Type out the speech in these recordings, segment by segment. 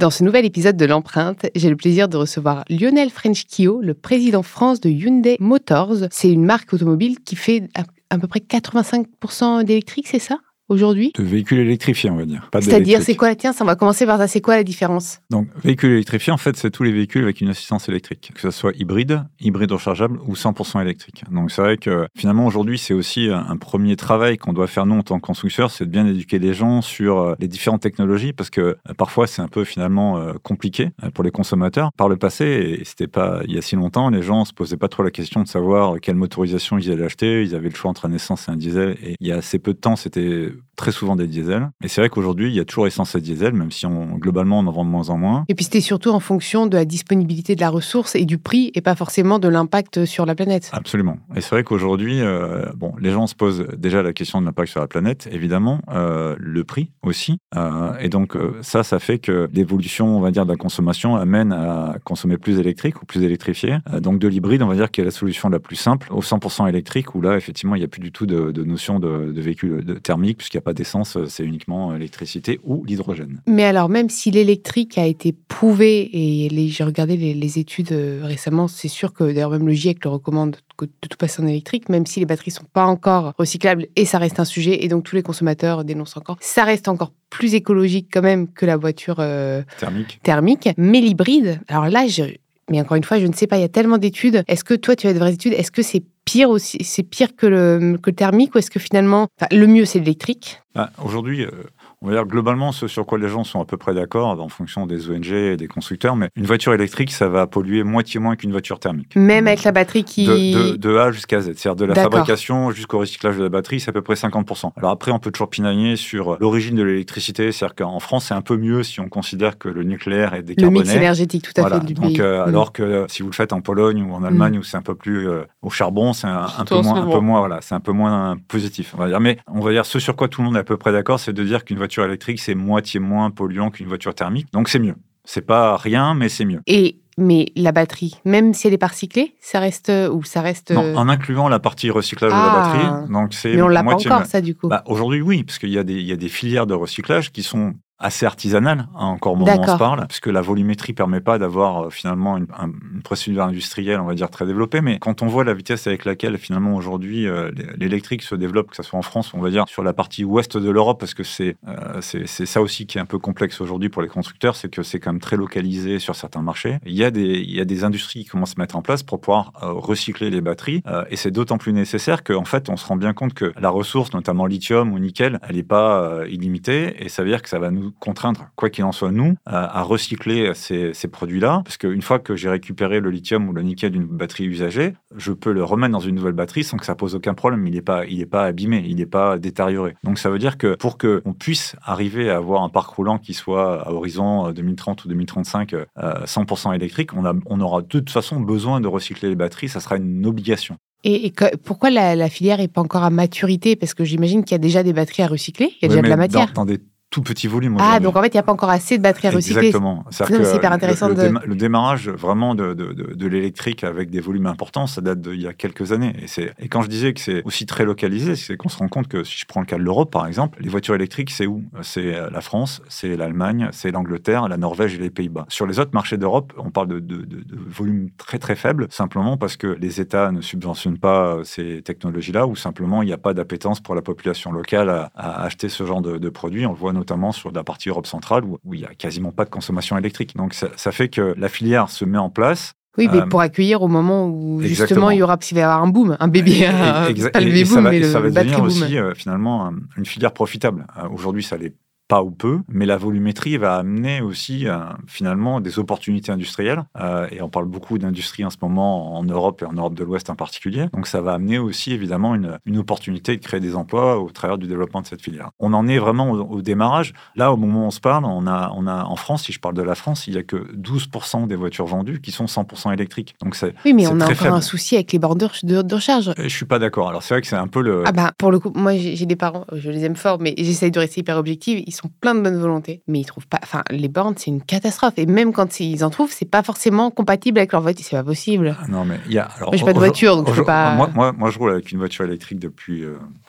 Dans ce nouvel épisode de l'empreinte, j'ai le plaisir de recevoir Lionel Frenchkio, le président France de Hyundai Motors. C'est une marque automobile qui fait à, peu près 85% d'électrique, c'est ça? Aujourd'hui? De véhicules électrifiés, on va dire. C'est-à-dire, c'est quoi la tienne On va commencer par ça. C'est quoi la différence? Donc, véhicules électrifiés, en fait, c'est tous les véhicules avec une assistance électrique, que ce soit hybride, hybride rechargeable ou 100% électrique. Donc, c'est vrai que finalement, aujourd'hui, c'est aussi un premier travail qu'on doit faire, nous, en tant que constructeurs, c'est de bien éduquer les gens sur euh, les différentes technologies, parce que euh, parfois, c'est un peu finalement euh, compliqué pour les consommateurs. Par le passé, et c'était pas il y a si longtemps, les gens se posaient pas trop la question de savoir quelle motorisation ils allaient acheter. Ils avaient le choix entre un essence et un diesel. Et il y a assez peu de temps, c'était très souvent des diesels. Et c'est vrai qu'aujourd'hui, il y a toujours essence et diesel, même si on, globalement, on en vend de moins en moins. Et puis c'était surtout en fonction de la disponibilité de la ressource et du prix, et pas forcément de l'impact sur la planète. Absolument. Et c'est vrai qu'aujourd'hui, euh, bon, les gens se posent déjà la question de l'impact sur la planète, évidemment, euh, le prix aussi. Euh, et donc ça, ça fait que l'évolution, on va dire, de la consommation amène à consommer plus électrique ou plus électrifié. donc de l'hybride, on va dire, qui est la solution la plus simple, au 100% électrique, où là, effectivement, il n'y a plus du tout de, notion de, de véhicule de thermique, puisqu'il n'y a pas d'essence, euh, c'est uniquement l'électricité ou l'hydrogène. Mais alors, même si l'électrique a été prouvé, et j'ai regardé les, études euh, récemment, c'est sûr que d'ailleurs même le GIEC le recommande de tout passer en électrique, même si les batteries sont pas encore recyclables, et ça reste un sujet, et donc tous les consommateurs dénoncent encore, ça reste encore plus écologique quand même que la voiture euh, thermique. thermique. Mais l'hybride, alors là, je, mais encore une fois, je ne sais pas, il y a tellement d'études. Est-ce que toi, tu as de vraies études? Est-ce que c'est pire aussi, c'est pire que le, que le thermique ou est-ce que finalement, le mieux c'est l'électrique? Bah, Aujourd'hui, euh, on va dire globalement ce sur quoi les gens sont à peu près d'accord en fonction des ONG et des constructeurs, mais une voiture électrique, ça va polluer moitié moins qu'une voiture thermique. Même avec la batterie qui... De, A jusqu'à Z, c'est-à-dire de la fabrication jusqu'au recyclage de la batterie, c'est à peu près 50%. Alors après, on peut toujours pinailler sur l'origine de l'électricité, c'est-à-dire qu'en France, c'est un peu mieux si on considère que le nucléaire est décarboné. Le mix énergétique, tout à fait, du donc, euh, Alors que si vous le faites en Pologne ou en Allemagne, mm. où c'est un peu plus euh, au charbon, c'est un, peu moins, un peu moins, voilà, c'est un peu moins positif, on va dire. Mais on va dire ce sur quoi tout le monde est à peu près d'accord, c'est de dire qu'une voiture électrique, c'est moitié moins polluant qu'une voiture thermique. Donc c'est mieux. C'est pas rien, mais c'est mieux. Et mais la batterie, même si elle est pas recyclée, ça reste ou ça reste. Non, en incluant la partie recyclage de la ah. batterie. Donc c'est. Mais on l'a pas encore ça du coup. Bah, aujourd'hui oui, parce qu'il y y a des filières de recyclage qui sont assez artisanale, hein, encore au moment où on se parle, puisque la volumétrie permet pas d'avoir euh, finalement une, procédure industrielle, on va dire, très développée. Mais quand on voit la vitesse avec laquelle finalement aujourd'hui euh, l'électrique se développe, que ce soit en France, on va dire sur la partie ouest de l'Europe, parce que c'est euh, c'est ça aussi qui est un peu complexe aujourd'hui pour les constructeurs, c'est que c'est quand même très localisé sur certains marchés. Il y, a des, il y a des industries qui commencent à se mettre en place pour pouvoir recycler les batteries, et c'est d'autant plus nécessaire qu'en fait, on se rend bien compte que la ressource, notamment lithium ou nickel, elle n'est pas illimitée, et ça veut dire que ça va nous contraindre, quoi qu'il en soit, nous, à, recycler ces, produits-là. Parce qu'une fois que j'ai récupéré le lithium ou le nickel d'une batterie usagée, je peux le remettre dans une nouvelle batterie sans que ça pose aucun problème. Il n'est pas, il pas abîmé, il n'est pas détérioré. Donc ça veut dire que pour qu'on puisse arriver à avoir un parc roulant qui soit à horizon 2030 ou 2035 100% euh, électrique, on, a, on aura de toute façon besoin de recycler les batteries. Ça sera une obligation. Et, pourquoi la, filière n'est pas encore à maturité? Parce que j'imagine qu'il y a déjà des batteries à recycler, il y a déjà de la matière tout petit volume. Ah, donc en fait, il n'y a pas encore assez de batteries à recycler. Exactement. C'est hyper intéressant. Le, de... le, démarrage vraiment de, de, de, l'électrique avec des volumes importants, ça date d'il y a quelques années. Et, et quand je disais que c'est aussi très localisé, c'est qu'on se rend compte que si je prends le cas de l'Europe, par exemple, les voitures électriques, c'est où? C'est la France, c'est l'Allemagne, c'est l'Angleterre, la Norvège et les Pays-Bas. Sur les autres marchés d'Europe, on parle de, de, volumes très très faibles, simplement parce que les États ne subventionnent pas ces technologies-là, ou simplement il n'y a pas d'appétence pour la population locale à, à acheter ce genre de, produits. On le voit notamment sur la partie Europe centrale où, il n'y a quasiment pas de consommation électrique. Donc ça, fait que la filière se met en place. Oui, mais euh, pour accueillir au moment où justement il y aura, il va y avoir un boom, un bébé, pas le boom, mais le ça va devenir aussi euh, finalement une filière profitable. Euh, aujourd'hui, ça l'est pas ou peu, mais la volumétrie va amener aussi finalement des opportunités industrielles. et on parle beaucoup d'industrie en ce moment en Europe et en Europe de l'Ouest en particulier. Donc ça va amener aussi évidemment une, une, opportunité de créer des emplois au travers du développement de cette filière. On en est vraiment au, démarrage. Là, au moment où on se parle, on a, on a en France, si je parle de la France, il n'y a que 12% des voitures vendues qui sont 100% électriques. Donc c'est oui, mais on a encore un souci avec les bornes de, de recharge. Je suis pas d'accord. Alors c'est vrai que c'est un peu le. Ah bah pour le coup, moi j'ai des parents, je les aime fort, mais j'essaye de rester hyper objective. Ils sont pleins de bonne volonté, mais ils trouvent pas. Enfin, les bornes c'est une catastrophe. Et même quand ils en trouvent, c'est pas forcément compatible avec leur voiture. C'est pas possible. Ah non mais il y a. Alors, moi j'ai pas de voiture, donc je peux pas. Moi, moi, moi, je roule avec une voiture électrique depuis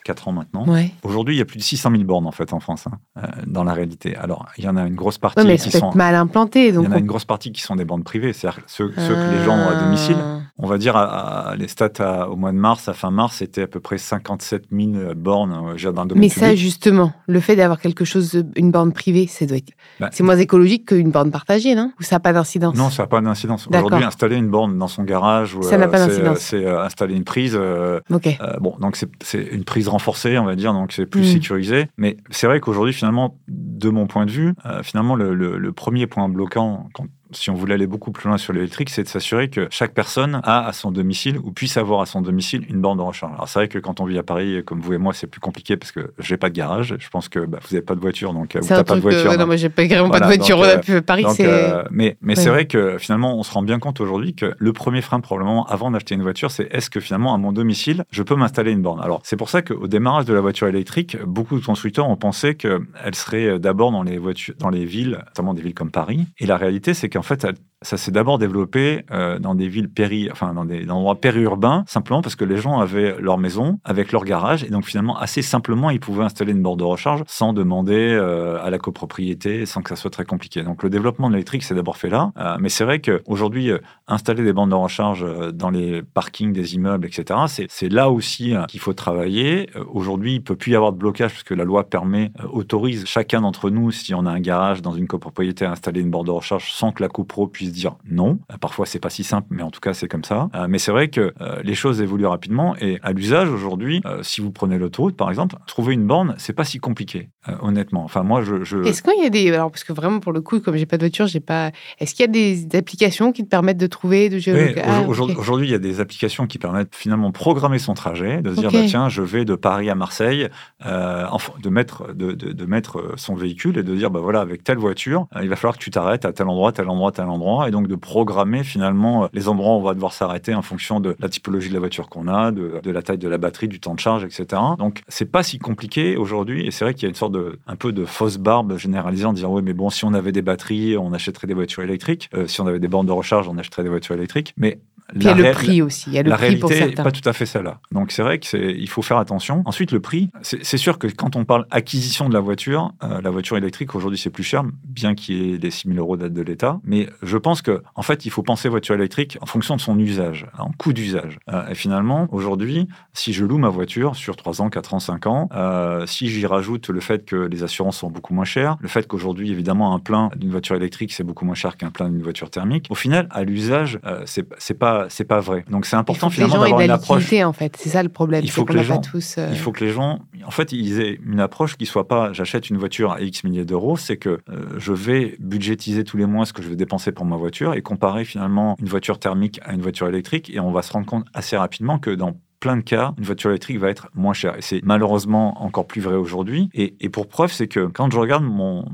4 euh, ans maintenant. Aujourd'hui, il y a plus de 600 000 bornes en fait en France, hein, euh, dans la réalité. Alors il y en a une grosse partie mais qui sont mal implantées. Donc il y en a une grosse partie qui sont des bornes privées, c'est-à-dire ceux, que les gens ont à domicile. On va dire à, les stats au mois de mars, à fin mars, c'était à peu près 57 000 bornes euh, domaine Mais ça, justement, le fait d'avoir quelque chose, une borne privée, c'est doit être... Bah, c'est moins écologique qu'une borne partagée, non? Ou ça n'a pas d'incidence? Non, ça n'a pas d'incidence. Aujourd'hui, installer une borne dans son garage, ça n'a pas d'incidence. C'est installer une prise. ok. bon, donc c'est une prise renforcée, on va dire, donc c'est plus hmm. sécurisé. Mais c'est vrai qu'aujourd'hui, finalement, de mon point de vue, euh, finalement, le, le, premier point bloquant quand si on voulait aller beaucoup plus loin sur l'électrique, c'est de s'assurer que chaque personne a à son domicile ou puisse avoir à son domicile une borne de recharge. Alors c'est vrai que quand on vit à Paris, comme vous et moi, c'est plus compliqué parce que j'ai pas de garage. Je pense que bah, vous n'avez pas de voiture, donc vous n'avez pas de voiture. non, moi j'ai pas, pas de voiture. Euh, Paris, c'est. Euh, mais mais c'est vrai que finalement, on se rend bien compte aujourd'hui que le premier frein probablement avant d'acheter une voiture, c'est est-ce que finalement à mon domicile, je peux m'installer une borne? Alors c'est pour ça qu'au démarrage de la voiture électrique, beaucoup de constructeurs ont pensé qu'elle serait d'abord dans les voitures, dans les villes, notamment des villes comme Paris. Et la réalité, c'est qu'en fait, elle ça s'est d'abord développé euh, dans des villes péri, enfin dans des, endroits périurbains, simplement parce que les gens avaient leur maison avec leur garage et donc finalement assez simplement ils pouvaient installer une borne de recharge sans demander euh, à la copropriété, sans que ça soit très compliqué. Donc le développement de l'électrique s'est d'abord fait là, euh, mais c'est vrai qu'aujourd'hui installer des bornes de recharge dans les parkings des immeubles, etc. C'est là aussi qu'il faut travailler. Aujourd'hui, il peut plus y avoir de blocage parce que la loi permet, autorise chacun d'entre nous, si on a un garage dans une copropriété, à installer une borne de recharge sans que la copro puisse dire non. Euh, parfois, c'est pas si simple, mais en tout cas, c'est comme ça. Euh, mais c'est vrai que euh, les choses évoluent rapidement et à l'usage aujourd'hui, si vous prenez l'autoroute, par exemple, trouver une borne, c'est pas si compliqué, honnêtement. Enfin, moi, je. Est-ce qu'il y a des. Alors, parce que vraiment, pour le coup, comme j'ai pas de voiture, j'ai pas. Est-ce qu'il y a des applications qui te permettent de trouver, de ah, Aujourd'hui, il y a des applications qui permettent finalement de programmer son trajet, de se dire, bah, tiens, je vais de Paris à Marseille, de, mettre, de, de, mettre son véhicule et de dire, bah voilà, avec telle voiture, il va falloir que tu t'arrêtes à tel endroit, tel endroit, tel endroit et donc de programmer finalement euh, les endroits où on va devoir s'arrêter en fonction de la typologie de la voiture qu'on a, de, la taille de la batterie, du temps de charge, etc. Donc c'est pas si compliqué aujourd'hui et c'est vrai qu'il y a une sorte de un peu de fausse barbe généralisée en disant oui mais bon si on avait des batteries on achèterait des voitures électriques, euh, si on avait des bornes de recharge on achèterait des voitures électriques, mais il y a le prix aussi. Il y a le la prix réalité n'est pas tout à fait celle-là. Donc c'est vrai qu'il faut faire attention. Ensuite, le prix, c'est sûr que quand on parle acquisition de la voiture, euh, la voiture électrique aujourd'hui c'est plus cher, bien qu'il y ait les 6 000 euros d'aide de l'État. Mais je pense que en fait, il faut penser voiture électrique en fonction de son usage, en coût d'usage. Euh, et finalement, aujourd'hui, si je loue ma voiture sur 3 ans, 4 ans, 5 ans, euh, si j'y rajoute le fait que les assurances sont beaucoup moins chères, le fait qu'aujourd'hui, évidemment, un plein d'une voiture électrique c'est beaucoup moins cher qu'un plein d'une voiture thermique, au final, à l'usage, c'est pas c'est pas vrai. Donc c'est important finalement d'avoir une approche. en fait, c'est ça le problème. Il faut que les gens, tous, euh, il faut que les gens, en fait, ils aient une approche qui soit pas, j'achète une voiture à X milliers d'euros, c'est que euh, je vais budgétiser tous les mois ce que je vais dépenser pour ma voiture et comparer finalement une voiture thermique à une voiture électrique et on va se rendre compte assez rapidement que dans plein de cas, une voiture électrique va être moins chère. Et c'est malheureusement encore plus vrai aujourd'hui. Et, et, pour preuve, c'est que quand je regarde mon,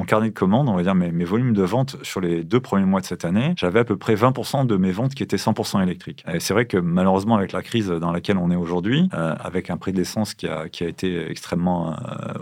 mon carnet de commandes, on va dire mes, mes, volumes de vente sur les deux premiers mois de cette année, j'avais à peu près 20% de mes ventes qui étaient 100% électriques. Et c'est vrai que malheureusement, avec la crise dans laquelle on est aujourd'hui, euh, avec un prix de l'essence qui a, qui a été extrêmement euh,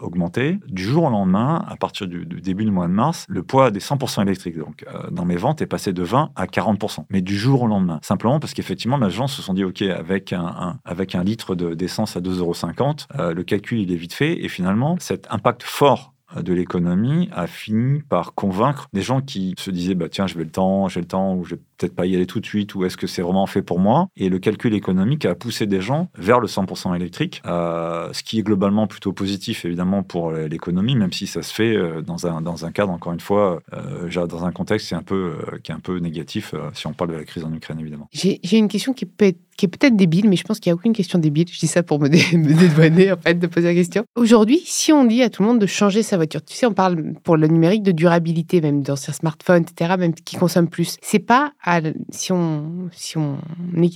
augmenté, du jour au lendemain, à partir du, début du mois de mars, le poids des 100% électriques donc, euh, dans mes ventes est passé de 20 à 40%. Mais du jour au lendemain. Simplement parce qu'effectivement, les gens se sont dit, OK, avec un, avec un litre d'essence à 2,50 euros, le calcul, il est vite fait. Et finalement, cet impact fort de l'économie a fini par convaincre des gens qui se disaient bah tiens, j'ai le temps, j'ai le temps, ou je vais peut-être pas y aller tout de suite, ou est-ce que c'est vraiment fait pour moi Et le calcul économique a poussé des gens vers le 100% électrique, euh, ce qui est globalement plutôt positif évidemment pour l'économie, même si ça se fait euh, dans un, dans un cadre, encore une fois, euh, dans un contexte qui est un peu, qui est un peu négatif si on parle de la crise en Ukraine évidemment. J'ai une question qui est peut-être débile, mais je pense qu'il n'y a aucune question débile. Je dis ça pour me, dédouaner, en fait, de poser la question. Aujourd'hui, si on dit à tout le monde de changer sa voiture, tu sais, on parle pour le numérique de durabilité, même dans ses smartphones, etc., même qui consomment plus. C'est pas, si on, si on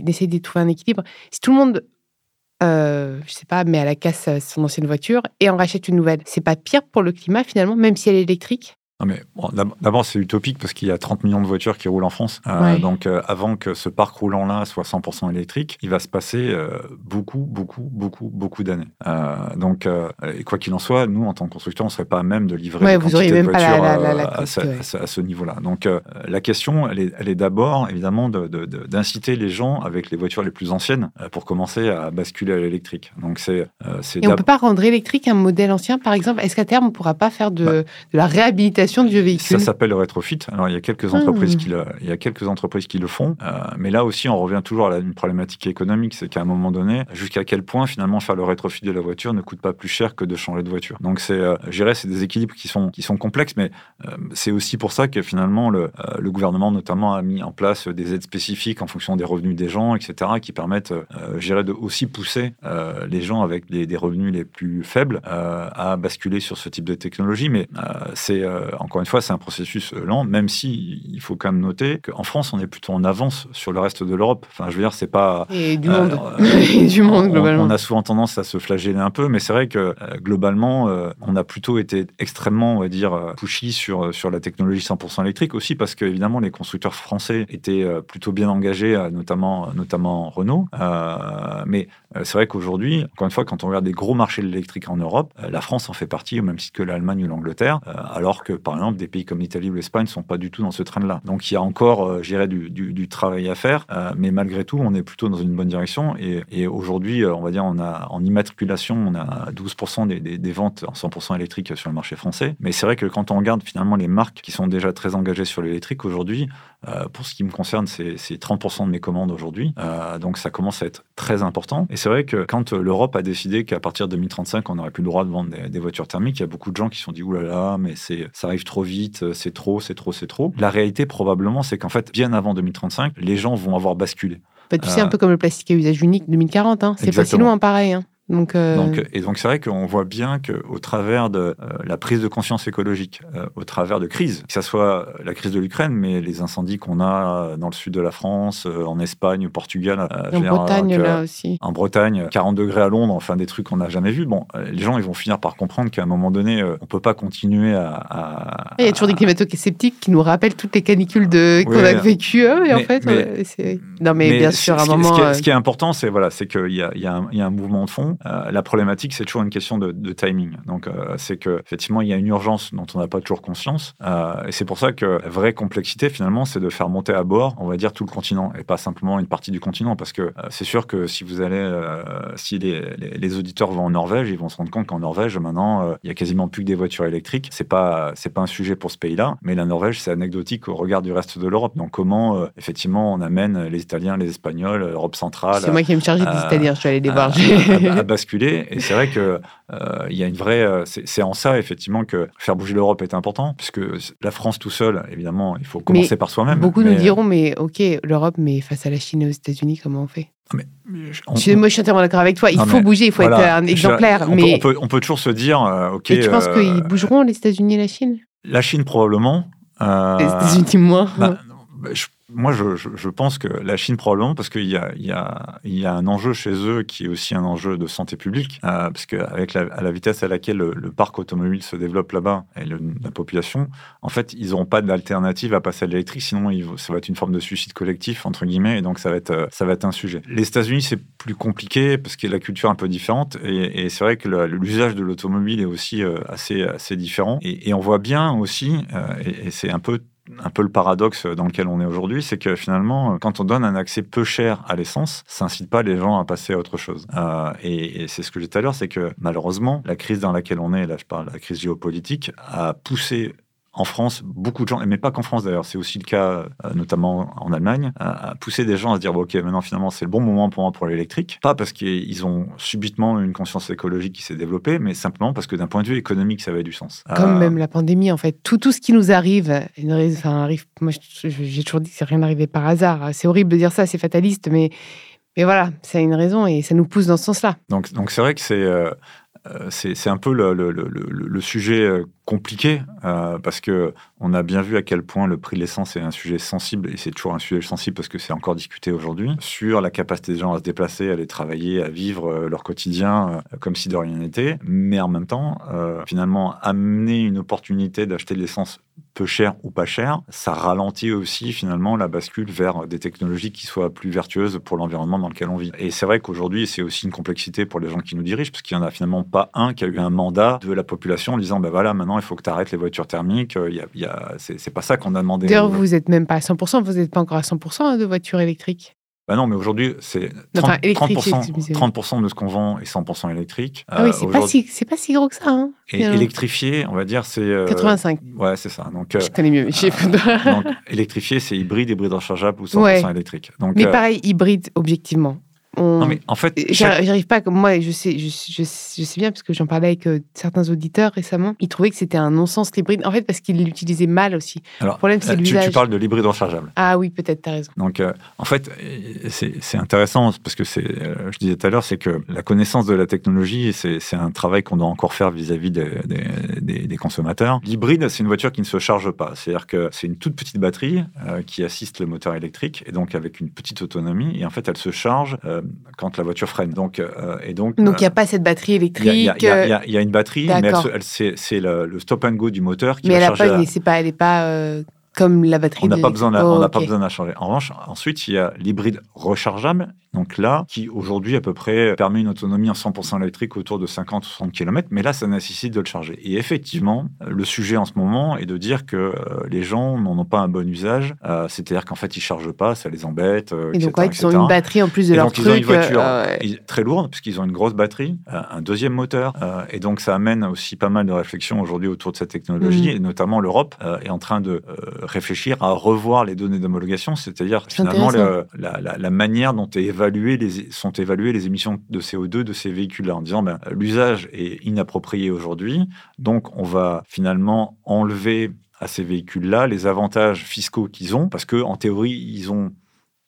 essaie de trouver un équilibre, si tout le monde euh, je sais pas, met à la casse son ancienne voiture et en rachète une nouvelle. C'est pas pire pour le climat finalement, même si elle est électrique? Mais d'abord, c'est utopique parce qu'il y a 30 millions de voitures qui roulent en France. Euh, donc, euh, avant que ce parc roulant-là soit 100% électrique, il va se passer euh, beaucoup, beaucoup, beaucoup, beaucoup d'années. donc, et quoi qu'il en soit, nous, en tant que constructeur, on ne serait pas à même de livrer ouais, vous même pas à, ce, niveau-là. Donc, la question, elle est, d'abord, évidemment, d'inciter les gens avec les voitures les plus anciennes pour commencer à basculer à l'électrique. Donc, c'est. et on ne peut pas rendre électrique un modèle ancien, par exemple? Est-ce qu'à terme, on ne pourra pas faire de, bah de la réhabilitation ça s'appelle le rétrofit. Alors, il y a quelques entreprises, qui, le, il y a quelques entreprises qui le font. Euh, mais là aussi, on revient toujours à une problématique économique. C'est qu'à un moment donné, jusqu'à quel point, finalement, faire le rétrofit de la voiture ne coûte pas plus cher que de changer de voiture. Donc, c'est, euh, je dirais, c'est des équilibres qui sont, qui sont complexes. Mais euh, c'est aussi pour ça que, finalement, le, le, gouvernement, notamment, a mis en place des aides spécifiques en fonction des revenus des gens, etc., qui permettent, je dirais, de aussi pousser les gens avec des revenus les plus faibles à basculer sur ce type de technologie. Mais c'est encore une fois, c'est un processus euh, lent, même si il faut quand même noter qu'en France, on est plutôt en avance sur le reste de l'Europe. Enfin, je veux dire, c'est pas. Et du monde. Euh, du monde, globalement. On, a souvent tendance à se flageller un peu, mais c'est vrai que euh, globalement, on a plutôt été extrêmement, on va dire, pushy sur, sur la technologie 100% électrique aussi, parce que, évidemment, les constructeurs français étaient plutôt bien engagés, notamment, notamment Renault. mais c'est vrai qu'aujourd'hui, encore une fois, quand on regarde des gros marchés de l'électrique en Europe, la France en fait partie, au même titre que l'Allemagne ou l'Angleterre, alors que, par exemple, des pays comme l'Italie ou l'Espagne ne sont pas du tout dans ce train-là. Donc il y a encore, euh, j'irais, du, du, travail à faire, euh, mais malgré tout, on est plutôt dans une bonne direction. Et, aujourd'hui, euh, on va dire, on a en immatriculation, on a 12% des, ventes en 100% électrique sur le marché français. Mais c'est vrai que quand on regarde finalement les marques qui sont déjà très engagées sur l'électrique aujourd'hui, pour ce qui me concerne, c'est 30% de mes commandes aujourd'hui. donc ça commence à être très important. Et c'est vrai que quand l'Europe a décidé qu'à partir de 2035, on n'aurait plus le droit de vendre des, voitures thermiques, il y a beaucoup de gens qui se sont dit, oulala, mais ça arrive trop vite, euh, c'est trop, c'est trop, c'est trop. La réalité, probablement, c'est qu'en fait, bien avant 2035, les gens vont avoir basculé. Bah, tu sais, un euh, peu comme le plastique à usage unique 2040, hein. c'est pas si loin pareil. Hein. Donc, euh, donc, et donc c'est vrai qu'on voit bien qu'au travers de euh, la prise de conscience écologique, euh, au travers de crises, que ce soit la crise de l'Ukraine, mais les incendies qu'on a dans le sud de la France, en Espagne, au Portugal, en Bretagne là aussi, en Bretagne, 40 degrés à Londres, enfin des trucs qu'on n'a jamais vus. Bon, les gens ils vont finir par comprendre qu'à un moment donné, on peut pas continuer à. Il y a toujours des climato-sceptiques qui nous rappellent toutes les canicules de qu'on a vécues. Et en fait, non mais, bien sûr, à un moment. Ce qui est, important, c'est voilà, c'est qu'il y a un mouvement de fond euh, la problématique, c'est toujours une question de, timing. Donc, euh, c'est qu'effectivement, il y a une urgence dont on n'a pas toujours conscience. Euh, et c'est pour ça que la vraie complexité, finalement, c'est de faire monter à bord, on va dire, tout le continent et pas simplement une partie du continent. Parce que c'est sûr que si vous allez, si les, auditeurs vont en Norvège, ils vont se rendre compte qu'en Norvège, maintenant, il y a quasiment plus que des voitures électriques. C'est pas, c'est pas un sujet pour ce pays-là. Mais la Norvège, c'est anecdotique au regard du reste de l'Europe. Donc, comment, effectivement, on amène les Italiens, les Espagnols, l'Europe centrale. C'est moi qui vais me charger des Italiens, je vais aller les voir. Basculer. Et c'est vrai que euh, il y a une vraie. Euh, c'est en ça effectivement que faire bouger l'Europe est important, puisque la France tout seul, évidemment, il faut commencer par soi-même. Beaucoup nous diront, mais ok, l'Europe, mais face à la Chine et aux États-Unis, comment on fait? Mais, moi, je suis entièrement d'accord avec toi. Il faut bouger, il faut être un exemplaire. on, mais... peut, on, peut, toujours se dire, euh, ok. Et tu penses qu'ils bougeront les États-Unis et la Chine? La Chine probablement. les États-Unis moins. Bah, je moi, je, pense que la Chine, probablement, parce qu'il y a, un enjeu chez eux qui est aussi un enjeu de santé publique, euh, parce qu'avec la, vitesse à laquelle le, parc automobile se développe là-bas et la population, en fait, ils n'auront pas d'alternative à passer à l'électrique, sinon ça va être une forme de suicide collectif, entre guillemets, et donc ça va être, euh, ça va être un sujet. Les États-Unis, c'est plus compliqué parce que la culture est un peu différente, et, c'est vrai que l'usage de l'automobile est aussi euh, assez, différent. Et, on voit bien aussi, et c'est un peu un peu le paradoxe dans lequel on est aujourd'hui, c'est que finalement, quand on donne un accès peu cher à l'essence, ça incite pas les gens à passer à autre chose. Euh, et, c'est ce que j'ai dit tout à l'heure, c'est que malheureusement, la crise dans laquelle on est, là je parle la crise géopolitique, a poussé en France, beaucoup de gens, mais pas qu'en France d'ailleurs, c'est aussi le cas euh, notamment en Allemagne, à pousser des gens à se dire ok, maintenant finalement c'est le bon moment pour moi pour l'électrique. Pas parce qu'ils ont subitement une conscience écologique qui s'est développée, mais simplement parce que d'un point de vue économique, ça avait du sens. Comme euh, même la pandémie en fait, tout, tout ce qui nous arrive, enfin, arrive moi j'ai toujours dit que c'est rien n'arrivait par hasard. C'est horrible de dire ça, c'est fataliste, mais Mais voilà, ça a une raison et ça nous pousse dans ce sens-là. Donc, donc c'est vrai que c'est euh, c'est un peu le, sujet euh, compliqué euh, parce que on a bien vu à quel point le prix de l'essence est un sujet sensible et c'est toujours un sujet sensible parce que c'est encore discuté aujourd'hui sur la capacité des gens à se déplacer, à aller travailler, à vivre leur quotidien comme si de rien n'était. Mais en même temps, finalement, amener une opportunité d'acheter de l'essence peu cher ou pas cher, ça ralentit aussi finalement la bascule vers des technologies qui soient plus vertueuses pour l'environnement dans lequel on vit. Et c'est vrai qu'aujourd'hui, c'est aussi une complexité pour les gens qui nous dirigent parce qu'il n'y en a finalement pas un qui a eu un mandat de la population en disant ben voilà, maintenant il faut que tu arrêtes les voitures thermiques. Il y a c'est pas ça qu'on a demandé. D'ailleurs, vous n'êtes même pas à 100%, vous n'êtes pas encore à 100% hein, de voitures électriques. Bah non, mais aujourd'hui, c'est 30%, 30, de ce qu'on vend est 100% électrique. Ah oui, c'est pas, si, pas si gros que ça. Hein, et électrifié, on va dire, c'est. 85. Euh, ouais, c'est ça. Donc, Je connais mieux mes chiffres. donc, électrifié, c'est hybride, hybride rechargeable ou 100% électrique. Donc, mais euh, pareil, hybride, objectivement. Non, mais en fait. J'arrive pas, moi, je sais, je, je, sais bien, parce que j'en parlais avec euh, certains auditeurs récemment, ils trouvaient que c'était un non-sens l'hybride, en fait, parce qu'ils l'utilisaient mal aussi. Alors, le problème, c'est euh, l'usage. Tu, parles de l'hybride rechargeable. Ah oui, peut-être, tu as raison. Donc, euh, en fait, c'est intéressant, parce que c'est, je disais tout à l'heure, c'est que la connaissance de la technologie, c'est un travail qu'on doit encore faire vis-à-vis des, des, des, consommateurs. L'hybride, c'est une voiture qui ne se charge pas. C'est-à-dire que c'est une toute petite batterie qui assiste le moteur électrique, et donc avec une petite autonomie, et en fait, elle se charge quand la voiture freine. Donc, euh, et donc, donc il n'y a pas cette batterie électrique. Il y, a une batterie, mais c'est le, stop and go du moteur qui mais va elle charger. Mais pas, elle n'est pas euh, comme la batterie. On n'a pas besoin, on n'a pas besoin de la changer. En revanche, ensuite, il y a l'hybride rechargeable donc là, qui aujourd'hui à peu près permet une autonomie en 100% électrique autour de 50 ou 60 km, mais là, ça nécessite de le charger. Et effectivement, le sujet en ce moment est de dire que euh, les gens n'en ont pas un bon usage, euh, c'est-à-dire qu'en fait, ils chargent pas, ça les embête. Euh, et donc, ils ont une batterie en plus de et leur donc, truc. Ils ont une voiture très lourde, puisqu'ils ont une grosse batterie, un deuxième moteur, et donc ça amène aussi pas mal de réflexions aujourd'hui autour de cette technologie, mm. et notamment l'Europe est en train de réfléchir à revoir les données d'homologation, c'est-à-dire finalement la, la, la, manière dont est évalué les sont évaluées les émissions de CO2 de ces véhicules-là en disant ben, l'usage est inapproprié aujourd'hui, donc on va finalement enlever à ces véhicules-là les avantages fiscaux qu'ils ont, parce qu'en théorie, ils ont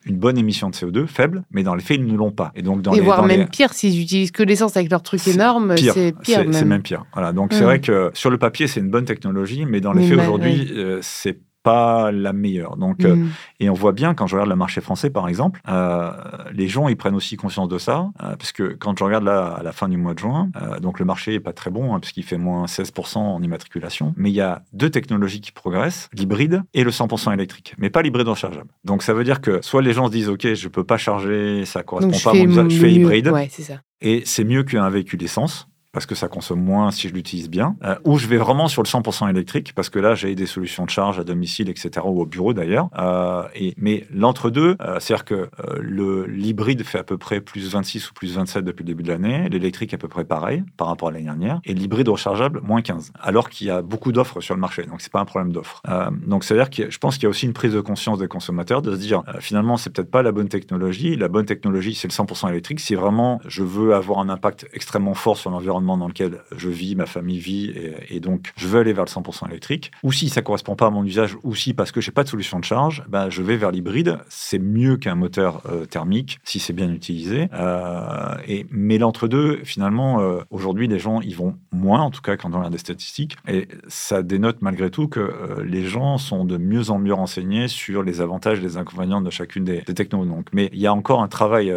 une bonne émission de CO2 faible, mais dans les faits, ils ne l'ont pas. Et donc, dans et voire même pire, s'ils utilisent que l'essence avec leur truc énorme, c'est pire. C'est même. pire. Voilà. Donc, c'est mmh. vrai que sur le papier, c'est une bonne technologie, mais dans les faits, aujourd'hui, euh, c'est pas la meilleure. Donc, euh, mm. et on voit bien quand je regarde le marché français, par exemple, euh, les gens ils prennent aussi conscience de ça, euh, parce que quand je regarde là à la fin du mois de juin, donc le marché est pas très bon, hein, puisqu'il fait moins 16% en immatriculation, mais il y a deux technologies qui progressent, l'hybride et le 100% électrique, mais pas l'hybride rechargeable. Donc ça veut dire que soit les gens se disent ok, je peux pas charger, ça correspond pas à mon usage, je fais hybride, ouais, ça. et c'est mieux qu'un véhicule d'essence parce que ça consomme moins si je l'utilise bien, euh, ou je vais vraiment sur le 100% électrique, parce que là, j'ai des solutions de charge à domicile, etc., ou au bureau d'ailleurs. Euh, mais l'entre-deux, euh, c'est-à-dire que le l'hybride fait à peu près plus 26 ou plus 27 depuis le début de l'année, l'électrique à peu près pareil par rapport à l'année dernière, et l'hybride rechargeable, moins 15, alors qu'il y a beaucoup d'offres sur le marché, donc c'est pas un problème d'offre. donc c'est-à-dire que je pense qu'il y a aussi une prise de conscience des consommateurs de se dire, finalement, c'est peut-être pas la bonne technologie, la bonne technologie, c'est le 100% électrique, si vraiment je veux avoir un impact extrêmement fort sur l'environnement, dans lequel je vis, ma famille vit, et, donc je veux aller vers le 100% électrique. Ou si ça correspond pas à mon usage, ou si parce que j'ai pas de solution de charge, ben, je vais vers l'hybride. C'est mieux qu'un moteur euh, thermique si c'est bien utilisé. Euh, et, mais l'entre-deux, finalement, euh, aujourd'hui, les gens y vont moins, en tout cas quand on regarde des statistiques. Et ça dénote malgré tout que les gens sont de mieux en mieux renseignés sur les avantages et les inconvénients de chacune des, des technos. Donc, mais il y a encore un travail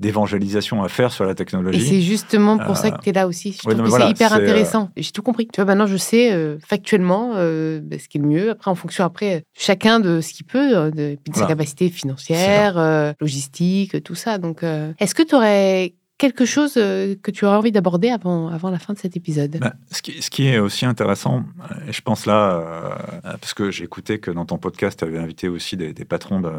d'évangélisation à faire sur la technologie. Et c'est justement pour ça que tu es là aussi. Je trouve que c'est hyper euh, intéressant. J'ai tout compris. Tu vois, maintenant, je sais euh, factuellement euh, bah, ce qui est le mieux. Après, en fonction, après, chacun de ce qu'il peut, de, de sa capacité financière, logistique, tout ça. Donc, est-ce que tu aurais quelque chose euh, que tu aurais envie d'aborder avant, avant la fin de cet épisode? Bah, ce, qui, ce, qui, est aussi intéressant, je pense là, euh, parce que j'ai écouté que dans ton podcast, tu avais invité aussi des, patrons, de,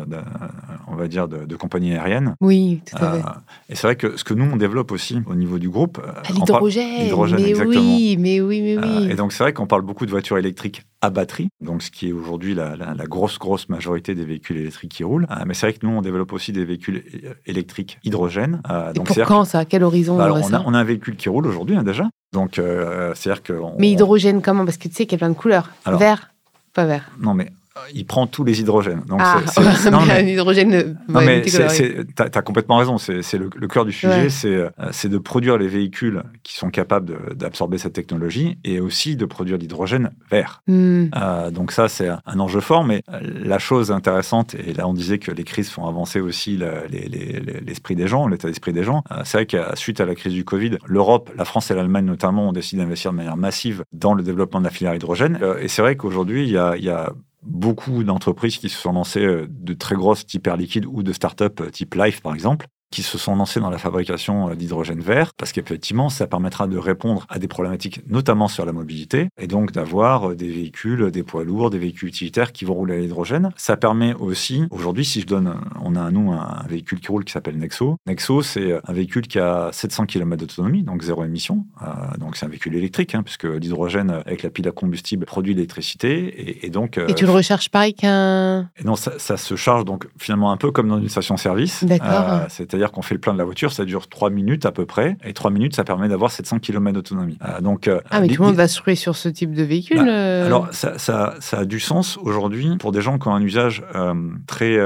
on va dire, de, compagnies aériennes. Oui, tout à fait. Euh, et c'est vrai que ce que nous, on développe aussi au niveau du groupe... L'hydrogène, mais oui, mais oui, mais oui. et donc c'est vrai qu'on parle beaucoup de voitures électriques à batterie, donc ce qui est aujourd'hui la, grosse, grosse majorité des véhicules électriques qui roulent. mais c'est vrai que nous, on développe aussi des véhicules électriques hydrogène. et donc pour quand à quel horizon bah, on, a, un véhicule qui roule aujourd'hui hein, déjà. Donc, euh, c'est-à-dire que. mais hydrogène, comment? Parce que tu sais qu'il y a plein de couleurs. vert, pas vert. Non, mais il prend tous les hydrogènes. Donc ah, c'est, non, mais, hydrogène. Non, mais tu as, complètement raison. C'est, le, cœur du sujet. C'est, c'est de produire les véhicules qui sont capables d'absorber cette technologie et aussi de produire l'hydrogène vert. Hmm. donc ça, c'est un enjeu fort. Mais la chose intéressante, et là on disait que les crises font avancer aussi l'esprit des gens, l'état d'esprit des gens. c'est vrai que suite à la crise du Covid, l'Europe, la France et l'Allemagne notamment ont décidé d'investir de manière massive dans le développement de la filière hydrogène. et c'est vrai qu'aujourd'hui, il y a, beaucoup d'entreprises qui se sont lancées euh, de très grosses hyper liquides ou de start-up euh, type Life par exemple, qui se sont lancés dans la fabrication euh, d'hydrogène vert, parce qu'effectivement, ça permettra de répondre à des problématiques, notamment sur la mobilité, et donc d'avoir euh, des véhicules, des poids lourds, des véhicules utilitaires qui vont rouler à l'hydrogène. Ça permet aussi, aujourd'hui, si je donne, on a à nous un véhicule qui roule qui s'appelle Nexo. Nexo, c'est un véhicule qui a 700 km d'autonomie, donc zéro émission. Euh, donc c'est un véhicule électrique, hein, puisque l'hydrogène avec la pile à combustible produit l'électricité, et, donc. et tu le recharges pareil qu'un. Non, ça, ça, se charge donc finalement un peu comme dans une station-service. D'accord. C'est-à-dire c'est-à-dire qu'on fait le plein de la voiture, ça dure 3 minutes à peu près, et 3 minutes, ça permet d'avoir 700 km d'autonomie. Euh, donc, euh, ah, mais tout le monde va se rouler sur ce type de véhicule bah, euh Alors, ça, ça, ça, a du sens aujourd'hui pour des gens qui ont un usage très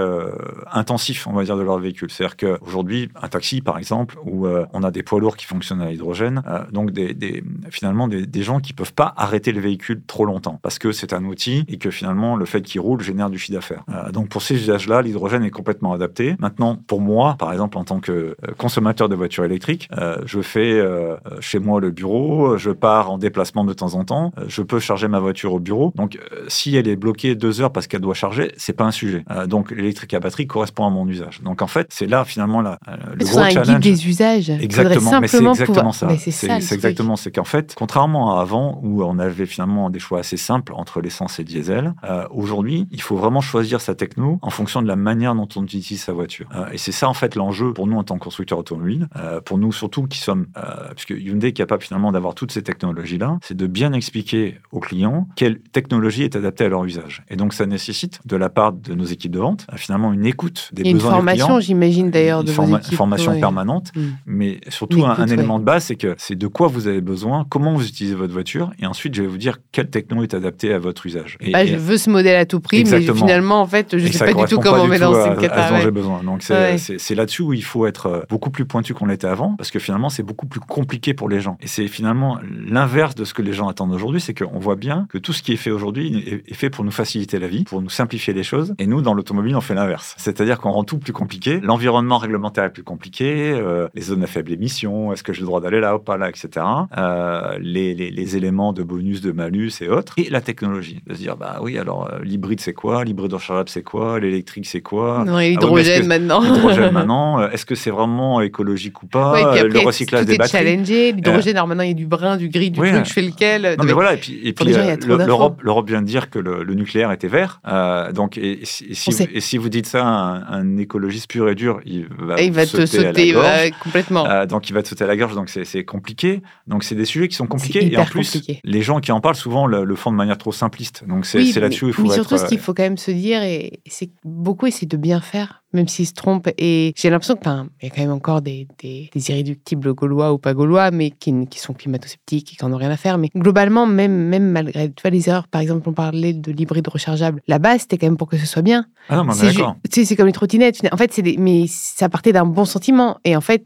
intensif, on va dire, de leur véhicule. C'est-à-dire qu'aujourd'hui, un taxi, par exemple, où on a des poids lourds qui fonctionnent à l'hydrogène, donc des, des, finalement des, des, gens qui ne peuvent pas arrêter le véhicule trop longtemps, parce que c'est un outil et que finalement, le fait qu'il roule génère du chiffre d'affaires. donc, pour ces usages-là, l'hydrogène est complètement adapté. Maintenant, pour moi, par exemple, en tant que euh, consommateur de voitures électriques. Euh, je fais euh, chez moi le bureau, je pars en déplacement de temps en temps, je peux charger ma voiture au bureau. Donc, si elle est bloquée deux heures parce qu'elle doit charger, c'est pas un sujet. donc, l'électrique à batterie correspond à mon usage. Donc, en fait, c'est là finalement la, le gros challenge. guide des usages. Exactement, mais c'est exactement ça. C'est exactement, c'est qu'en fait, contrairement à avant où on avait finalement des choix assez simples entre l'essence et le diesel, aujourd'hui, il faut vraiment choisir sa techno en fonction de la manière dont on utilise sa voiture. et c'est ça en fait l'enjeu pour nous en tant constructeur automobile. Euh, pour nous, surtout, qui sommes, euh, puisque Hyundai est capable finalement d'avoir toutes ces technologies-là, c'est de bien expliquer aux clients quelle technologie est adaptée à leur usage. Et donc, ça nécessite de la part de nos équipes de vente, euh, finalement, une écoute des besoins des clients. Une formation, j'imagine d'ailleurs, de vos équipes, formation permanente, mm. mais surtout un, élément de base, c'est que c'est de quoi vous avez besoin, comment vous utilisez votre voiture, et ensuite, je vais vous dire quelle techno est adaptée à votre usage. Et, bah, je veux ce modèle à tout prix, mais finalement, en fait, je ne sais pas du tout comment me lancer cette à, j'ai besoin. Donc, c'est là-dessus où il faut être euh, beaucoup plus pointu qu'on l'était avant, parce que finalement, c'est beaucoup plus compliqué pour les gens. Et c'est finalement l'inverse de ce que les gens attendent aujourd'hui, c'est qu'on voit bien que tout ce qui est fait aujourd'hui est fait pour nous faciliter la vie, pour nous simplifier les choses. Et nous, dans l'automobile, on fait l'inverse. C'est-à-dire qu'on rend tout plus compliqué. L'environnement réglementaire est plus compliqué, euh, les zones à faible émission, est-ce que j'ai le droit d'aller là ou pas là, etc. Euh, les, les, éléments de bonus, de malus et autres. Et la technologie, de se dire, bah oui, alors l'hybride c'est quoi? L'hybride rechargeable c'est quoi? L'électrique c'est quoi? Non, l'hydrogène ah maintenant. L'hydrogène maintenant. Est-ce que c'est vraiment écologique ou pas, le recyclage des batteries. challengé, l'hydrogène, alors maintenant il y a du brun, du gris, du truc, je fais lequel. Non, mais voilà, et puis, et puis euh, l'Europe vient de dire que le, nucléaire était vert. Euh, donc, et, si, et, si, vous dites ça à un, écologiste pur et dur, il va, il va te sauter complètement. Euh, donc, il va te sauter à la gorge, donc c'est compliqué. Donc, c'est des sujets qui sont compliqués. Et en plus, les gens qui en parlent souvent le, font de manière trop simpliste. Donc, c'est là-dessus où il faut mais surtout, ce qu'il faut quand même se dire, c'est beaucoup essayer de bien faire même s'ils se trompent. Et j'ai l'impression qu'il y a quand même encore des, des, irréductibles gaulois ou pas gaulois, mais qui, qui sont climato-sceptiques et qui n'en ont rien à faire. Mais globalement, même, même malgré tu vois, les erreurs, par exemple, on parlait de l'hybride rechargeable. La base, c'était quand même pour que ce soit bien. Ah non, d'accord. Sais, c'est comme les trottinettes. En fait, c'est mais ça partait d'un bon sentiment. Et en fait,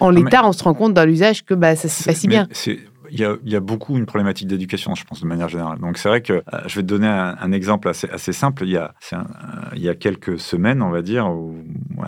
en l'état, on se rend compte dans l'usage que bah, ça se passe si bien il y, a, beaucoup une problématique d'éducation, je pense, de manière générale. Donc, c'est vrai que euh, je vais te donner un, exemple assez, simple. Il y, a, il y a quelques semaines, on va dire, ou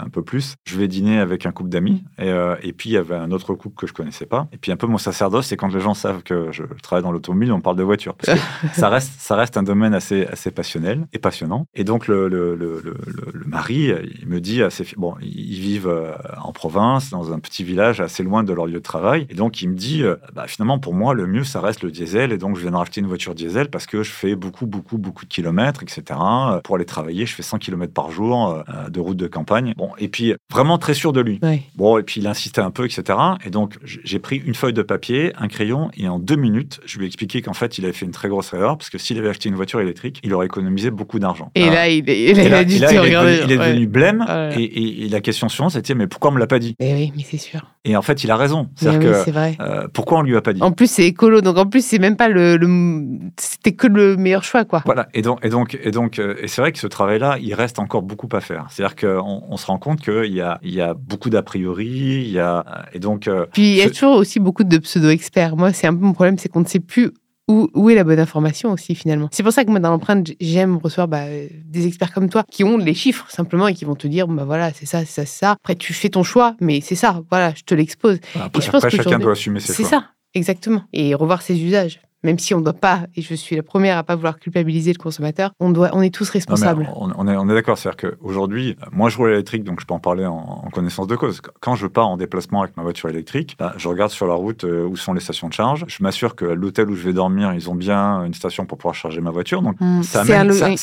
un peu plus, je vais dîner avec un couple d'amis. Et, euh, et, puis, il y avait un autre couple que je connaissais pas. Et puis, un peu mon sacerdoce, c'est quand les gens savent que je travaille dans l'automobile, on parle de voiture. Parce que ça, reste, ça reste un domaine assez, assez passionnel et passionnant. Et donc, le, le, le, le mari, il me dit, assez, bon, ils vivent euh, en province, dans un petit village assez loin de leur lieu de travail. Et donc, il me dit, bah, finalement, pour moi, le mieux, ça reste le diesel. Et donc, je viens de racheter une voiture diesel parce que je fais beaucoup, beaucoup, beaucoup de kilomètres, etc. Pour aller travailler, je fais 100 km par jour euh, de route de campagne. Bon, et puis, vraiment très sûr de lui. Bon, et puis, il insistait un peu, etc. Et donc, j'ai pris une feuille de papier, un crayon, et en deux minutes, je lui ai expliqué qu'en fait, il avait fait une très grosse erreur parce que s'il avait acheté une voiture électrique, il aurait économisé beaucoup d'argent. Et, là, il, est, il, là, il, est devenu, blême. Et, la question suivante, c'était mais pourquoi on me l'a pas dit? Mais Oui, mais c'est sûr. Et en fait, il a raison. C'est-à-dire que vrai. Euh, pourquoi on lui a pas dit? En plus, plus, c'est écolo. Donc, en plus, c'est même pas le. C'était que le meilleur choix, quoi. Voilà. Et donc, et donc, et donc, euh, et c'est vrai que ce travail-là, il reste encore beaucoup à faire. C'est-à-dire qu'on on se rend compte qu'il y a, il y a beaucoup d'a priori. Il y a, et donc. Euh, Puis, il y a toujours aussi beaucoup de pseudo-experts. Moi, c'est un peu mon problème, c'est qu'on ne sait plus où, où, est la bonne information aussi finalement. C'est pour ça que moi dans l'empreinte j'aime recevoir bah, des experts comme toi qui ont les chiffres simplement et qui vont te dire bah voilà c'est ça c'est ça c'est ça. Après tu fais ton choix mais c'est ça voilà je te l'expose. Après, je pense que chacun doit assumer ses choix. C'est ça exactement et revoir ses usages même si on ne doit pas, et je suis la première à pas vouloir culpabiliser le consommateur, on, doit, on est tous responsables. on, est, on est d'accord, c'est-à-dire qu'aujourd'hui, moi je roule électrique, donc je peux en parler en, connaissance de cause. Quand je pars en déplacement avec ma voiture électrique, bah, je regarde sur la route euh, où sont les stations de charge, je m'assure que l'hôtel où je vais dormir, ils ont bien une station pour pouvoir charger ma voiture, donc mmh, ça,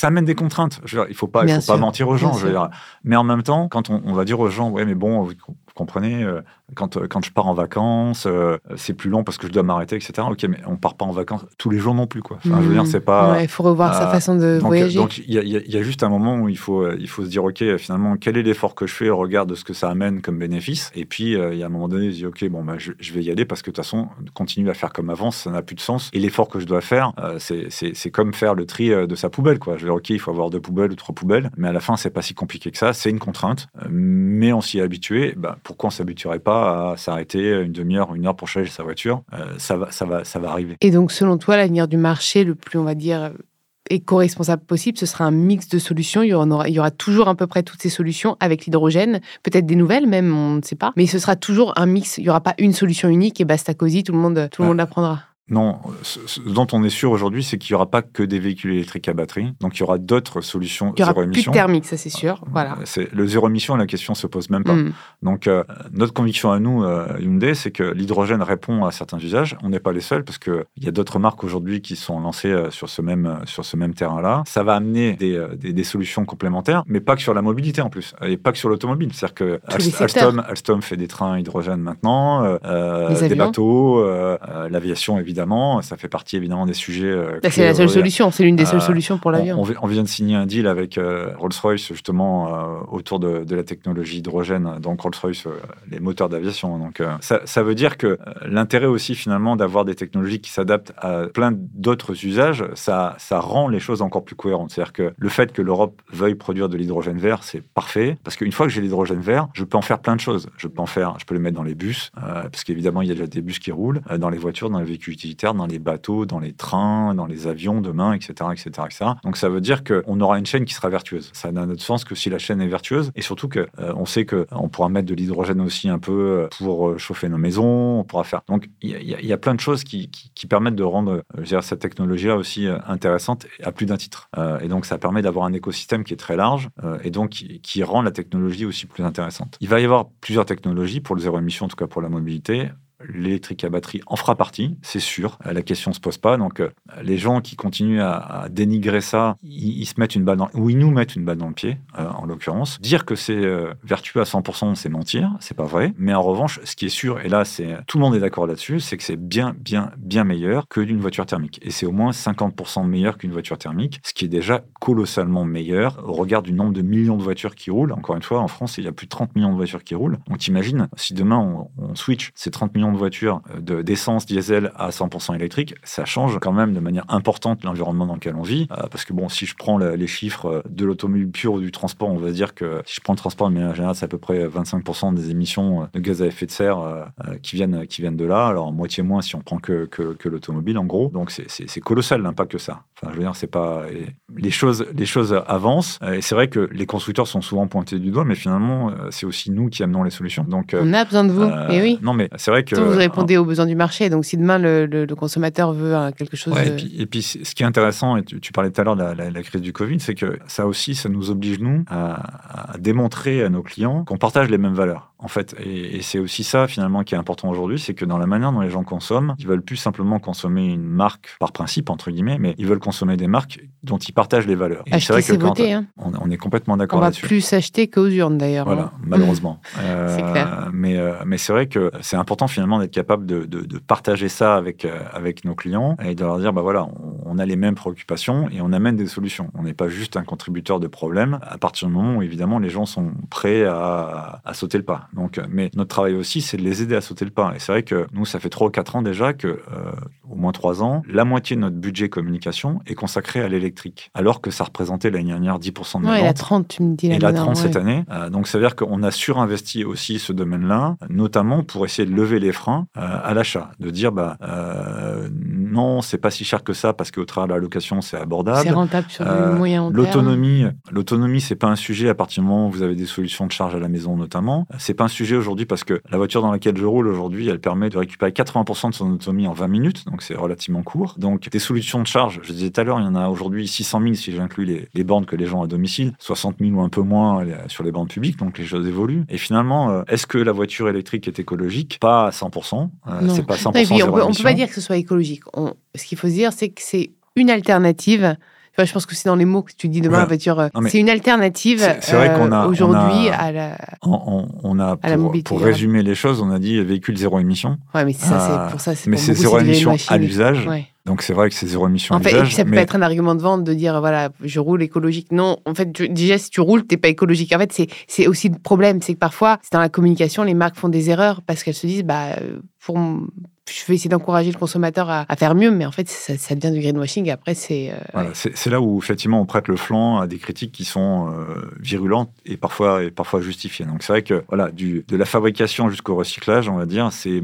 amène, des contraintes. il ne faut pas, faut pas mentir aux gens. Je veux dire. Mais en même temps, quand on, va dire aux gens, ouais mais bon, vous comprenez, euh, quand, euh, quand je pars en vacances, euh, c'est plus long parce que je dois m'arrêter, etc. Ok, mais on part pas en vacances tous les jours non plus, quoi. Enfin, je veux dire, c'est pas. Il faut revoir sa euh, façon de voyager. Donc, il y, a juste un moment où il faut, il faut se dire, ok, finalement, quel est l'effort que je fais au regard de ce que ça amène comme bénéfice? Et puis, il y a un moment donné, je dis, ok, bon, bah, je, vais y aller parce que de toute façon, continuer à faire comme avant, ça n'a plus de sens. Et l'effort que je dois faire, c'est comme faire le tri de sa poubelle, quoi. Je vais dire, ok, il faut avoir deux poubelles ou trois poubelles, mais à la fin, c'est pas si compliqué que ça. C'est une contrainte, mais on s'y est habitué. Bah, pourquoi on s'habituerait pas à s'arrêter une demi-heure, une heure pour changer sa voiture, euh, ça, va, ça, va, ça va arriver. Et donc, selon toi, l'avenir du marché le plus, on va dire, éco-responsable possible, ce sera un mix de solutions. Il y, aura, il y aura toujours à peu près toutes ces solutions avec l'hydrogène, peut-être des nouvelles même, on ne sait pas. Mais ce sera toujours un mix. Il n'y aura pas une solution unique et basta cosy, tout le monde, tout le monde l'apprendra. Non, ce dont on est sûr aujourd'hui, c'est qu'il n'y aura pas que des véhicules électriques à batterie. Donc, il y aura d'autres solutions il y aura plus de thermique, ça c'est sûr. Voilà. C'est le zéro émission, la question se pose même pas. Mm. Donc, euh, notre conviction à nous, euh, Hyundai, c'est que l'hydrogène répond à certains usages. On n'est pas les seuls parce qu'il y a d'autres marques aujourd'hui qui sont lancées euh, sur ce même, sur ce même terrain-là. Ça va amener des, des, solutions complémentaires, mais pas que sur la mobilité en plus, et pas que sur l'automobile. C'est-à-dire que Alstom, Alstom, fait des trains hydrogène maintenant, des bateaux, l'aviation évidemment évidemment. Ça fait partie évidemment des sujets. Euh, bah, c'est la seule solution, c'est l'une des seules euh, solutions pour l'avion. On, vient de signer un deal avec euh, Rolls-Royce justement autour de, la technologie hydrogène. Donc Rolls-Royce, les moteurs d'aviation. Donc ça, veut dire que l'intérêt aussi finalement d'avoir des technologies qui s'adaptent à plein d'autres usages, ça, ça rend les choses encore plus cohérentes. C'est-à-dire que le fait que l'Europe veuille produire de l'hydrogène vert, c'est parfait parce qu'une fois que j'ai l'hydrogène vert, je peux en faire plein de choses. Je peux en faire, je peux le mettre dans les bus parce qu'évidemment il y a déjà des bus qui roulent, dans les voitures, dans les véhicules dans les bateaux, dans les trains, dans les avions demain, etc. etc., etc. Donc ça veut dire qu'on aura une chaîne qui sera vertueuse. Ça n'a d'autre sens que si la chaîne est vertueuse. Et surtout qu'on euh, sait qu'on pourra mettre de l'hydrogène aussi un peu euh, pour euh, chauffer nos maisons. On pourra faire. Donc il y, a plein de choses qui, permettent de rendre cette technologie-là aussi intéressante à plus d'un titre. et donc ça permet d'avoir un écosystème qui est très large et donc qui rend la technologie aussi plus intéressante. Il va y avoir plusieurs technologies pour le zéro émission, en tout cas pour la mobilité l'électrique à batterie en fera partie, c'est sûr. Euh, la question ne se pose pas. Donc, euh, les gens qui continuent à, dénigrer ça, ils, se mettent une balle dans, ou ils nous mettent une balle dans le pied, euh, en l'occurrence. Dire que c'est vertueux à 100%, c'est mentir, c'est pas vrai. Mais en revanche, ce qui est sûr, et là, c'est tout le monde est d'accord là-dessus, c'est que c'est bien, bien, bien meilleur que d'une voiture thermique. Et c'est au moins 50% meilleur qu'une voiture thermique, ce qui est déjà colossalement meilleur au regard du nombre de millions de voitures qui roulent. Encore une fois, en France, il y a plus de 30 millions de voitures qui roulent. Donc, imagine, si demain on, on switch ces 30 millions de voitures euh, d'essence diesel à 100% électrique, ça change quand même de manière importante l'environnement dans lequel on vit. Euh, parce que bon, si je prends les chiffres euh, de l'automobile pure ou du transport, on va dire que si je prends le transport de manière générale, c'est à peu près 25% des émissions de gaz à effet de serre qui, viennent, qui viennent de là. Alors moitié moins si on prend que, que, l'automobile en gros. Donc c'est colossal l'impact que ça. Enfin, je veux dire, c'est pas les choses, les choses avancent. Et c'est vrai que les constructeurs sont souvent pointés du doigt, mais finalement, c'est aussi nous qui amenons les solutions. Donc on a besoin de vous. et oui. Non, mais c'est vrai que vous répondez aux besoins du marché. Donc, si demain le, consommateur veut quelque chose. et, puis, et, puis, ce qui est intéressant, et tu, parlais tout à l'heure de la, crise du Covid, c'est que ça aussi, ça nous oblige, nous, à, à démontrer à nos clients qu'on partage les mêmes valeurs en fait. Et, c'est aussi ça, finalement, qui est important aujourd'hui, c'est que dans la manière dont les gens consomment, ils veulent plus simplement consommer une marque par principe, entre guillemets, mais ils veulent consommer des marques dont ils partagent les valeurs. c'est vrai que hein. on, est complètement d'accord là-dessus. On va plus s'acheter qu'aux urnes, d'ailleurs. Voilà, hein. malheureusement. c'est clair. Euh, mais, euh, mais c'est vrai que c'est important, finalement, d'être capable de, de, partager ça avec, euh, avec nos clients et de leur dire, bah voilà, on a les mêmes préoccupations et on amène des solutions. On n'est pas juste un contributeur de problèmes à partir du moment où évidemment les gens sont prêts à, sauter le pas. Donc, mais notre travail aussi, c'est de les aider à sauter le pas. Et c'est vrai que nous, ça fait 3 ou 4 ans déjà que, euh, au moins 3 ans, la moitié de notre budget communication est consacré à l'électrique, alors que ça représentait l'année dernière 10% de nos ouais, Et la 30, tu me dis. Et la 30 cette année. Euh, donc ça veut dire qu'on a surinvesti aussi ce domaine-là, notamment pour essayer de lever les freins euh, à l'achat, de dire bah non, c'est pas si cher que ça parce qu'au travers de la location, c'est abordable. C'est rentable sur le moyen L'autonomie, l'autonomie, c'est pas un sujet à partir du moment où vous avez des solutions de charge à la maison notamment. C'est pas un sujet aujourd'hui parce que la voiture dans laquelle je roule aujourd'hui, elle permet de récupérer 80% de son autonomie en 20 minutes, donc c'est relativement court. Donc des solutions de charge, je disais tout à l'heure, il y en a aujourd'hui 600 000 si j'inclus les, les bornes que les gens à domicile, 60 000 ou un peu moins sur les bornes publiques, donc les choses évoluent. Et finalement, euh, est-ce que la voiture électrique est écologique? Pas à 100%. Euh, c'est pas 100% on, peut, peut pas dire que ce soit écologique. ce qu'il faut se dire, c'est que c'est une alternative je pense que c'est dans les mots que tu dis demain, voiture. Euh, c'est une alternative euh, aujourd'hui à la, on, a pour, pour, résumer les choses, on a dit véhicule zéro émission. Ouais, mais ça, c'est euh, pour ça. Mais c'est zéro émission à l'usage. Donc c'est vrai que c'est zéro émission en fait, Ça peut être un argument de vente de dire voilà, je roule écologique. Non, en fait, déjà si tu roules, t'es pas écologique. En fait, c'est aussi le problème, c'est que parfois, c'est dans la communication, les marques font des erreurs parce qu'elles se disent bah pour je vais essayer d'encourager le consommateur à, faire mieux, mais en fait, ça, devient du greenwashing. après, c'est. Euh, c'est là où, effectivement, on prête le flanc à des critiques qui sont euh, virulentes et parfois, et parfois justifiées. Donc, c'est vrai que, voilà, du, de la fabrication jusqu'au recyclage, on va dire, c'est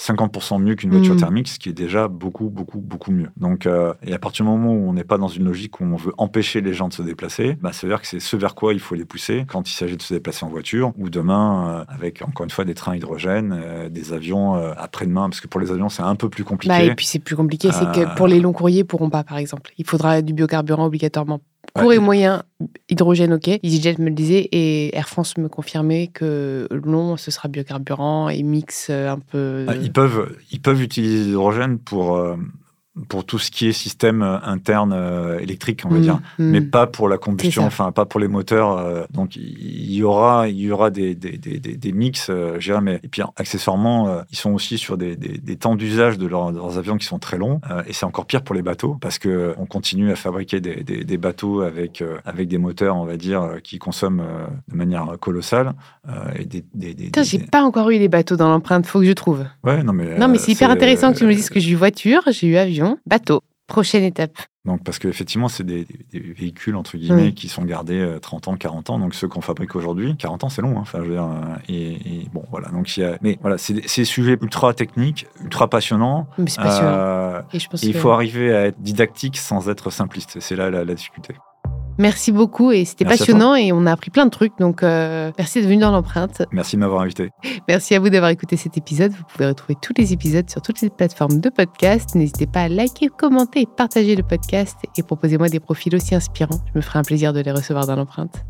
50% mieux qu'une voiture mm. thermique, ce qui est déjà beaucoup, beaucoup, beaucoup mieux. Donc, euh, et à partir du moment où on n'est pas dans une logique où on veut empêcher les gens de se déplacer, bah, ça veut dire que c'est ce vers quoi il faut les pousser quand il s'agit de se déplacer en voiture ou demain, euh, avec encore une fois des trains hydrogène, euh, des avions après-demain, parce que pour les avions, c'est un peu plus compliqué. Bah, et puis, c'est plus compliqué, c'est que pour les longs courriers, ils pourront pas, par exemple. Il faudra du biocarburant obligatoirement Court et moyen, hydrogène, ok. EasyJet me le disait et Air France me confirmait que long, ce sera biocarburant et mix euh, un peu. Ah, ils, peuvent, ils peuvent utiliser l'hydrogène pour. Pour tout ce qui est système euh, interne euh, électrique, on va mm, dire, mm. mais pas pour la combustion, enfin pas pour les moteurs. Euh, donc il y aura, il y aura des, des, des, des mix, je dirais, mais et puis accessoirement, ils sont aussi sur des, temps d'usage de, leurs avions qui sont très longs, et c'est encore pire pour les bateaux parce que on continue à fabriquer des, bateaux avec avec des moteurs, on va dire, qui consomment de manière colossale. et des, j'ai pas encore eu les bateaux dans l'empreinte, faut que je trouve. Ouais, non mais. Non mais c'est hyper intéressant que tu me dises que j'ai eu voiture, j'ai eu avion bateau. Prochaine étape. Donc, parce qu'effectivement, c'est des, véhicules, entre guillemets, qui sont gardés 30 euh, ans, 40 ans. Donc, ceux qu'on fabrique aujourd'hui, 40 ans, c'est long. Hein, enfin, je veux dire, euh, et, bon, voilà. Donc, il y a, mais voilà, c'est des sujets ultra techniques, ultra passionnants. Mais c'est passionnant. Euh, et il faut arriver à être didactique sans être simpliste. C'est là la difficulté. Merci beaucoup et c'était passionnant et on a appris plein de trucs. Donc, euh, merci d'être venu dans l'empreinte. Merci de m'avoir invité. Merci à vous d'avoir écouté cet épisode. Vous pouvez retrouver tous les épisodes sur toutes les plateformes de podcast. N'hésitez pas à liker, commenter et partager le podcast et proposez-moi des profils aussi inspirants. Je me ferai un plaisir de les recevoir dans l'empreinte.